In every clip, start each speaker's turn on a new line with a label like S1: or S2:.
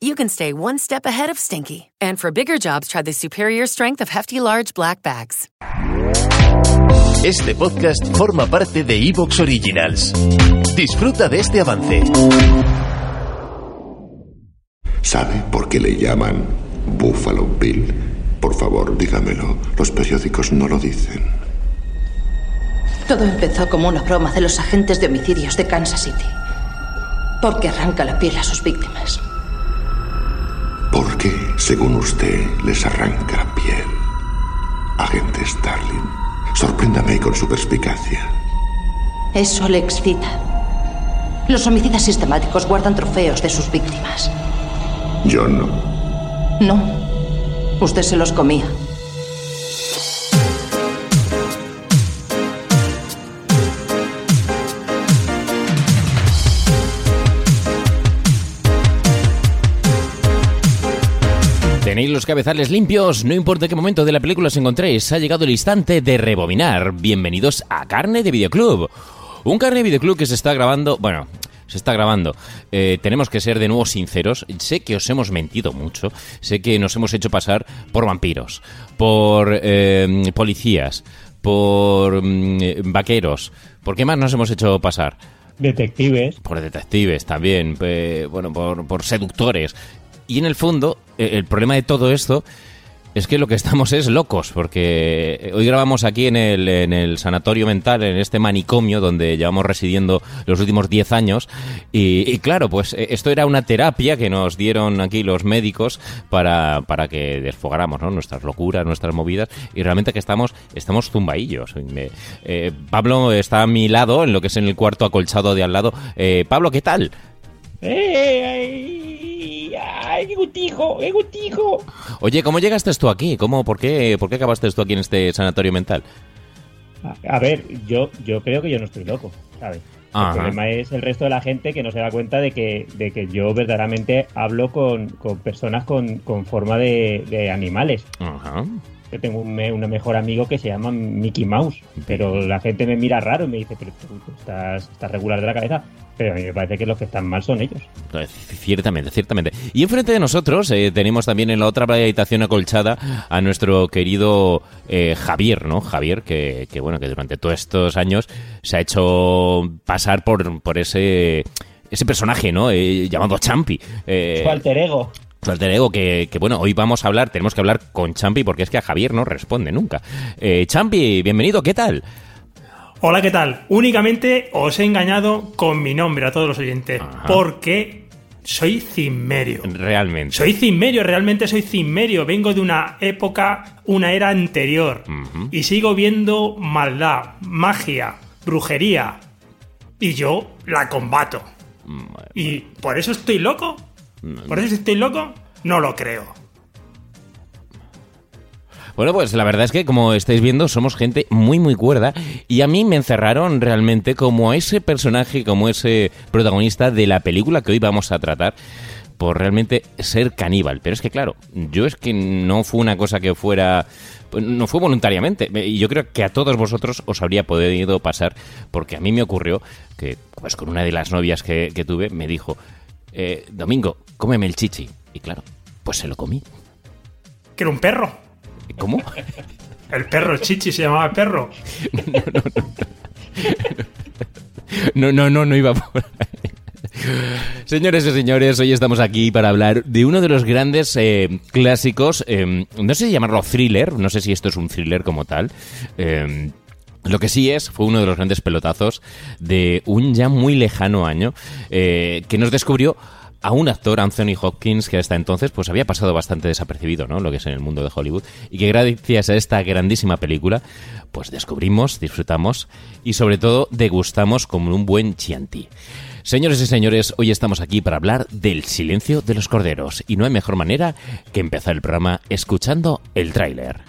S1: you can stay one step ahead of stinky. And for bigger jobs, try the superior strength of Hefty Large Black Bags.
S2: Este podcast forma parte de Evox Originals. Disfruta de este avance.
S3: ¿Sabe por qué le llaman Buffalo Bill? Por favor, dígamelo. Los periódicos no lo dicen.
S4: Todo empezó como una broma de los agentes de homicidios de Kansas City. Porque arranca la piel a sus víctimas.
S3: ¿Por qué, según usted, les arranca la piel? Agente Starling, sorpréndame con su perspicacia.
S4: Eso le excita. Los homicidas sistemáticos guardan trofeos de sus víctimas.
S3: Yo no.
S4: No. Usted se los comía.
S5: Tenéis los cabezales limpios, no importa qué momento de la película os encontréis, ha llegado el instante de rebobinar. Bienvenidos a Carne de Videoclub. Un Carne de Videoclub que se está grabando, bueno, se está grabando. Eh, tenemos que ser de nuevo sinceros. Sé que os hemos mentido mucho. Sé que nos hemos hecho pasar por vampiros, por eh, policías, por mm, vaqueros. ¿Por qué más nos hemos hecho pasar?
S6: Detectives.
S5: Por detectives también, bueno, por, por seductores. Y en el fondo, eh, el problema de todo esto es que lo que estamos es locos, porque hoy grabamos aquí en el, en el sanatorio mental, en este manicomio donde llevamos residiendo los últimos 10 años. Y, claro, pues eh, esto era una terapia que nos dieron aquí los médicos para, para que desfogáramos ¿no? nuestras locuras, nuestras movidas. Y realmente que estamos, estamos zumbaillos. Eh, Pablo está a mi lado, en lo que es en el cuarto acolchado de al lado. Eh, Pablo, ¿qué tal?
S6: ¡Eh! ¡Ay! ¡Ay, qué gutijo! ¡Qué gutijo!
S5: Oye, ¿cómo llegaste tú aquí? ¿Cómo, por, qué, ¿Por qué acabaste tú aquí en este sanatorio mental?
S6: A, a ver, yo, yo creo que yo no estoy loco, ¿sabes?
S5: Ajá.
S6: El problema es el resto de la gente que no se da cuenta de que, de que yo verdaderamente hablo con, con personas con, con forma de, de animales.
S5: Ajá.
S6: Yo tengo un, me- un mejor amigo que se llama Mickey Mouse, pero la gente me mira raro y me dice, pero tú estás, estás regular de la cabeza. Pero a mí me parece que los que están mal son ellos.
S5: Ciertamente, ciertamente. Y enfrente de nosotros eh, tenemos también en la otra habitación acolchada a nuestro querido eh, Javier, ¿no? Javier, que, que, bueno, que durante todos estos años se ha hecho pasar por, por ese ese personaje, ¿no? Eh, llamado Champi. Eh,
S6: Su alter ego.
S5: su alter ego, que, que, bueno, hoy vamos a hablar, tenemos que hablar con Champi porque es que a Javier no responde nunca. Eh, Champi, bienvenido, ¿qué tal?
S7: Hola, ¿qué tal? Únicamente os he engañado con mi nombre a todos los oyentes,
S5: Ajá.
S7: porque soy Cimmerio.
S5: Realmente.
S7: Soy Cimmerio, realmente soy Cimmerio. Vengo de una época, una era anterior. Y sigo viendo maldad, magia, brujería. Y yo la combato. ¿Y por eso estoy loco? ¿Por eso estoy loco? No lo creo.
S5: Bueno, pues la verdad es que como estáis viendo somos gente muy muy cuerda y a mí me encerraron realmente como ese personaje, como ese protagonista de la película que hoy vamos a tratar por realmente ser caníbal. Pero es que claro, yo es que no fue una cosa que fuera... pues, No fue voluntariamente. Y yo creo que a todos vosotros os habría podido pasar porque a mí me ocurrió que pues con una de las novias que, que tuve me dijo, eh, Domingo, cómeme el chichi. Y claro, pues se lo comí.
S7: Que era un perro.
S5: ¿Cómo?
S7: El perro, chichi se llamaba perro.
S5: No, no, no, no iba por ahí. Señores y señores, hoy estamos aquí para hablar de uno de los grandes eh, clásicos, eh, no sé si llamarlo thriller, no sé si esto es un thriller como tal. eh, lo que sí es, fue uno de los grandes pelotazos de un ya muy lejano año eh, que nos descubrió a un actor, Anthony Hopkins, que hasta entonces pues había pasado bastante desapercibido, ¿no? Lo que es en el mundo de Hollywood. Y que gracias a esta grandísima película, pues descubrimos, disfrutamos y sobre todo degustamos como un buen chianti. Señores y señores, hoy estamos aquí para hablar del silencio de los corderos. Y no hay mejor manera que empezar el programa escuchando el tráiler.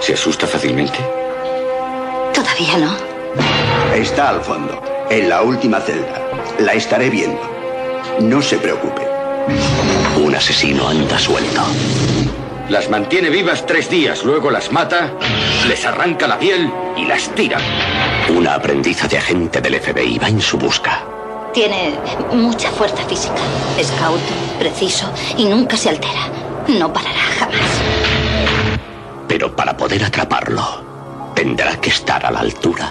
S8: ¿Se asusta fácilmente?
S4: Todavía no.
S8: Está al fondo, en la última celda. La estaré viendo. No se preocupe. Un asesino anda suelto. Las mantiene vivas tres días, luego las mata, les arranca la piel y las tira. Una aprendiza de agente del FBI va en su busca.
S4: Tiene mucha fuerza física. Es cauto, preciso y nunca se altera. No parará jamás.
S8: Pero para poder atraparlo, tendrá que estar a la altura.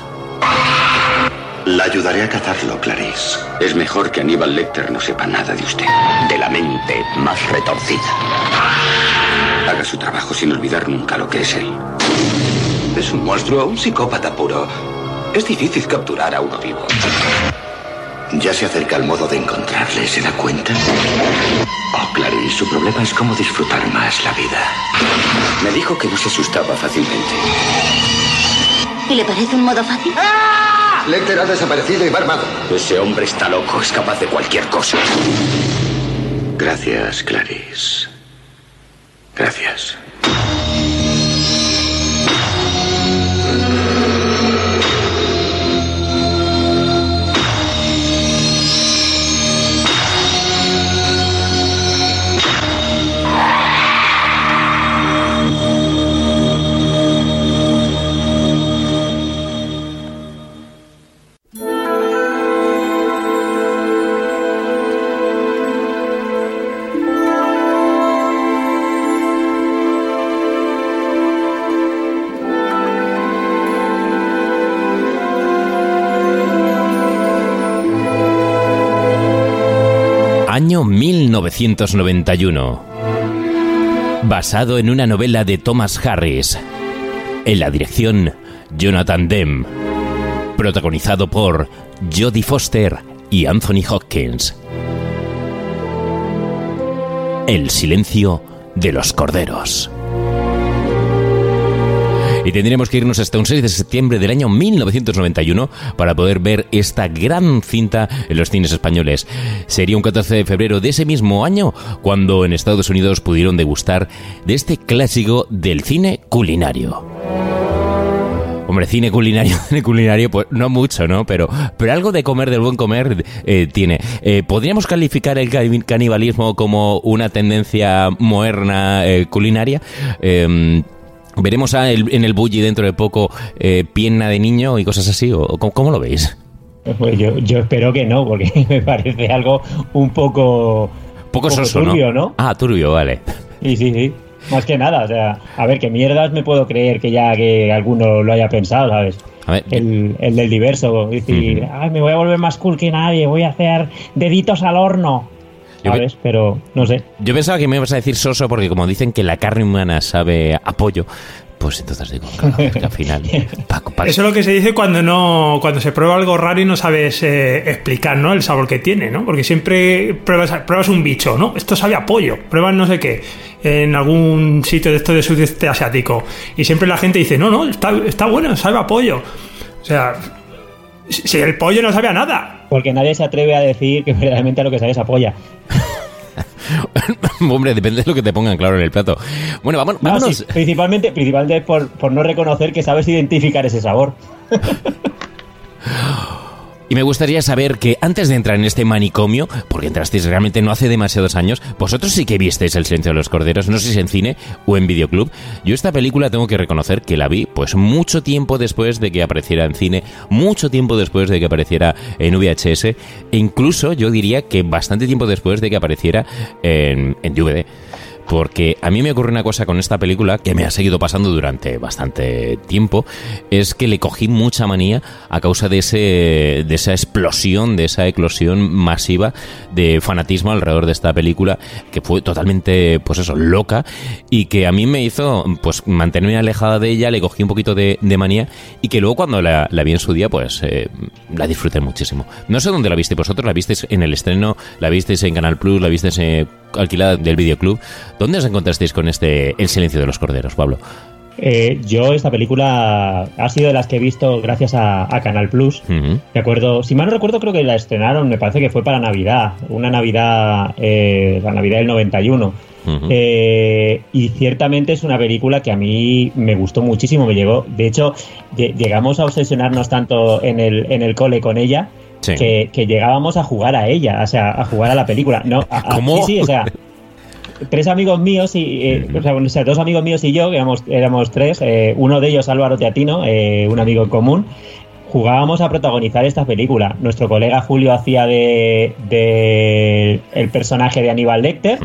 S8: La ayudaré a cazarlo, Clarice. Es mejor que Aníbal Lecter no sepa nada de usted. De la mente más retorcida. Haga su trabajo sin olvidar nunca lo que es él. Es un monstruo, un psicópata puro. Es difícil capturar a uno vivo. Ya se acerca el modo de encontrarle, ¿se da cuenta? Oh, Clarice, su problema es cómo disfrutar más la vida. Me dijo que no se asustaba fácilmente.
S4: ¿Y le parece un modo fácil?
S8: Lecter ha desaparecido y va armado. Ese hombre está loco, es capaz de cualquier cosa. Gracias, Clarice. Gracias.
S5: Año 1991. Basado en una novela de Thomas Harris. En la dirección, Jonathan Demme. Protagonizado por Jodie Foster y Anthony Hopkins. El silencio de los corderos. Y tendríamos que irnos hasta un 6 de septiembre del año 1991 para poder ver esta gran cinta en los cines españoles. Sería un 14 de febrero de ese mismo año cuando en Estados Unidos pudieron degustar de este clásico del cine culinario. Hombre, cine culinario, cine culinario, pues no mucho, ¿no? Pero, pero algo de comer, del buen comer, eh, tiene. Eh, ¿Podríamos calificar el cani- canibalismo como una tendencia moderna eh, culinaria? ¿Veremos a el- en el bully dentro de poco eh, pierna de niño y cosas así? ¿O cómo, cómo lo veis?
S6: Pues yo, yo espero que no, porque me parece algo un poco.
S5: Poco
S6: poco
S5: soso,
S6: turbio, ¿no?
S5: Ah, turbio, vale.
S6: Sí, sí, sí. Más que nada, o sea, a ver, que mierdas me puedo creer que ya que alguno lo haya pensado, ¿sabes?
S5: A ver,
S6: El, el del diverso, decir, ay, me voy a volver más cool que nadie, voy a hacer deditos al horno,
S5: Yo
S6: ¿sabes? Pero, no sé.
S5: Yo pensaba que me ibas a decir soso porque como dicen que la carne humana sabe a pollo, pues entonces digo, claro, es que al final...
S7: Eso es lo que se dice cuando no cuando se prueba algo raro y no sabes eh, explicar ¿no? el sabor que tiene, ¿no? Porque siempre pruebas, pruebas un bicho, ¿no? Esto sabe a pollo, pruebas no sé qué en algún sitio de esto de sudeste asiático y siempre la gente dice, no, no, está, está bueno, sabe a pollo. O sea, si el pollo no sabe a nada.
S6: Porque nadie se atreve a decir que verdaderamente a lo que sabe es apoya.
S5: Hombre, depende de lo que te pongan claro en el plato. Bueno, vamos,
S6: No,
S5: vámonos...
S6: sí, principalmente, principalmente por, por no reconocer que sabes identificar ese sabor.
S5: Y me gustaría saber que antes de entrar en este manicomio, porque entrasteis realmente no hace demasiados años, vosotros sí que visteis El silencio de los corderos, no sé si en cine o en videoclub. Yo esta película tengo que reconocer que la vi pues mucho tiempo después de que apareciera en cine, mucho tiempo después de que apareciera en VHS, e incluso yo diría que bastante tiempo después de que apareciera en, en DVD. Porque a mí me ocurre una cosa con esta película que me ha seguido pasando durante bastante tiempo, es que le cogí mucha manía a causa de, ese, de esa explosión, de esa eclosión masiva de fanatismo alrededor de esta película, que fue totalmente, pues eso, loca, y que a mí me hizo, pues, mantenerme alejada de ella, le cogí un poquito de, manía, y que luego cuando la, vi en su día, pues, eh, la disfruté muchísimo. No sé dónde la visteis vosotros, la visteis en el estreno, la visteis en Canal Plus, la visteis eh, alquilada del videoclub. ¿Dónde os encontrasteis con este El silencio de los corderos, Pablo?
S6: Eh, yo esta película ha sido de las que he visto gracias a, a Canal Plus.
S5: Ujú.
S6: De acuerdo, si mal no recuerdo, creo que la estrenaron, me parece que fue para Navidad, una Navidad, eh, la Navidad del 91.
S5: Ujú.
S6: Eh, y ciertamente es una película que a mí me gustó muchísimo, me llegó. De hecho, lle- llegamos a obsesionarnos tanto en el, en el cole con ella
S5: Sí.
S6: que, que llegábamos a jugar a ella, o sea, a jugar a la película. No, a- a-
S5: ¿Cómo?
S6: Sí, sí, o sea, tres amigos míos y eh, o, sea, bueno, o sea, dos amigos míos y yo, que éramos, éramos tres, eh, uno de ellos Álvaro Teatino, eh, un amigo en común, jugábamos a protagonizar esta película. Nuestro colega Julio hacía de, de el personaje de Aníbal Lecter.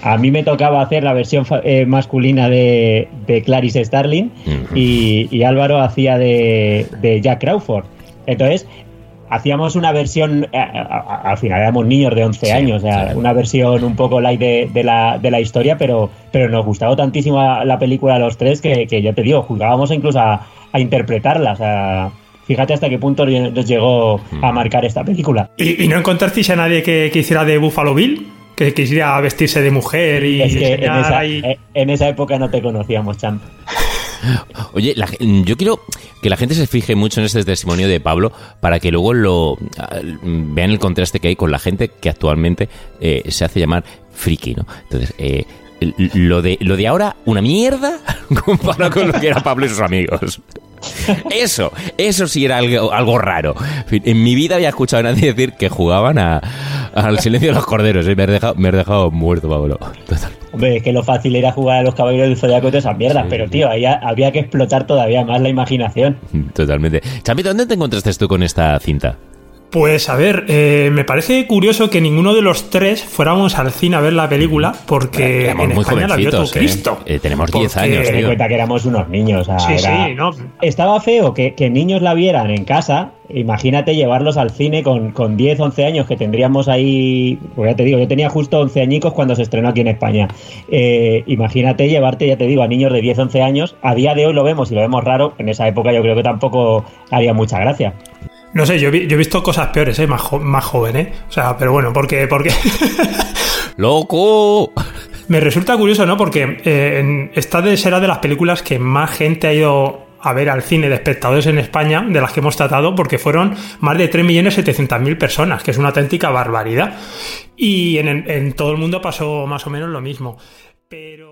S6: A mí me tocaba hacer la versión eh, masculina de, de Clarice Starling y, y Álvaro hacía de, de Jack Crawford. Entonces, hacíamos una versión, eh, a- al final éramos niños de 11
S5: Sí,
S6: años, o sea,
S5: sí.
S6: una versión un poco light de, de la, de la historia, pero, pero nos gustaba tantísimo la la película a los tres que, que ya te digo, jugábamos incluso a, a interpretarla. O sea, fíjate hasta qué punto nos llegó a marcar esta película.
S7: ¿Y, y no encontrasteis a nadie que, que hiciera de Buffalo Bill? Que quisiera vestirse de mujer y
S6: Es que en esa,
S7: ahí-
S6: eh, en esa época no te conocíamos, Champ.
S5: Oye, la gen- yo quiero que la gente se fije mucho en este testimonio de Pablo para que luego lo ah, vean el contraste que hay con la gente que actualmente eh, se hace llamar friki, ¿no? Entonces, eh, lo de lo de ahora una mierda comparado con lo que era Pablo y sus amigos. Eso, eso sí era algo, algo raro. En mi vida había escuchado a nadie decir que jugaban a- al silencio de los corderos. ¿eh? Me, has dejado, me has dejado muerto, Pablo. Total.
S6: Hombre, es que lo fácil era jugar a los caballeros del zodiaco y todas esas mierdas, pero tío, ahí ha- había que explotar todavía más la imaginación.
S5: Totalmente. Champito, ¿dónde te encontraste tú con esta cinta?
S7: Pues a ver, eh, me parece curioso que ninguno de los tres fuéramos al cine a ver la película porque
S5: Éramos
S7: en
S5: muy
S7: España la vio todo
S5: jovencitos, ¿eh?
S7: Cristo.
S5: Eh, tenemos 10
S7: Porque-
S5: años,
S6: Ten en cuenta que éramos unos niños. o sea,
S7: Sí,
S6: era-
S7: sí, no.
S6: Estaba feo que, que niños la vieran en casa. Imagínate llevarlos al cine con, con 10, 11 años que tendríamos ahí. Pues ya te digo, yo tenía justo 11 añicos cuando se estrenó aquí en España. Eh, imagínate llevarte, ya te digo, a niños de 10, 11 años. A día de hoy lo vemos y lo vemos raro. En esa época yo creo que tampoco haría mucha gracia.
S7: No sé, yo, vi- yo he visto cosas peores, ¿eh? más, jo- más joven, ¿eh? O sea, pero bueno, porque, porque
S5: ¡Loco!
S7: me resulta curioso, ¿no? Porque eh, en- esta de, será de las películas que más gente ha ido a ver al cine de espectadores en España, de las que hemos tratado, porque fueron más de 3.700.000 personas, que es una auténtica barbaridad. Y en, en todo el mundo pasó más o menos lo mismo. Pero...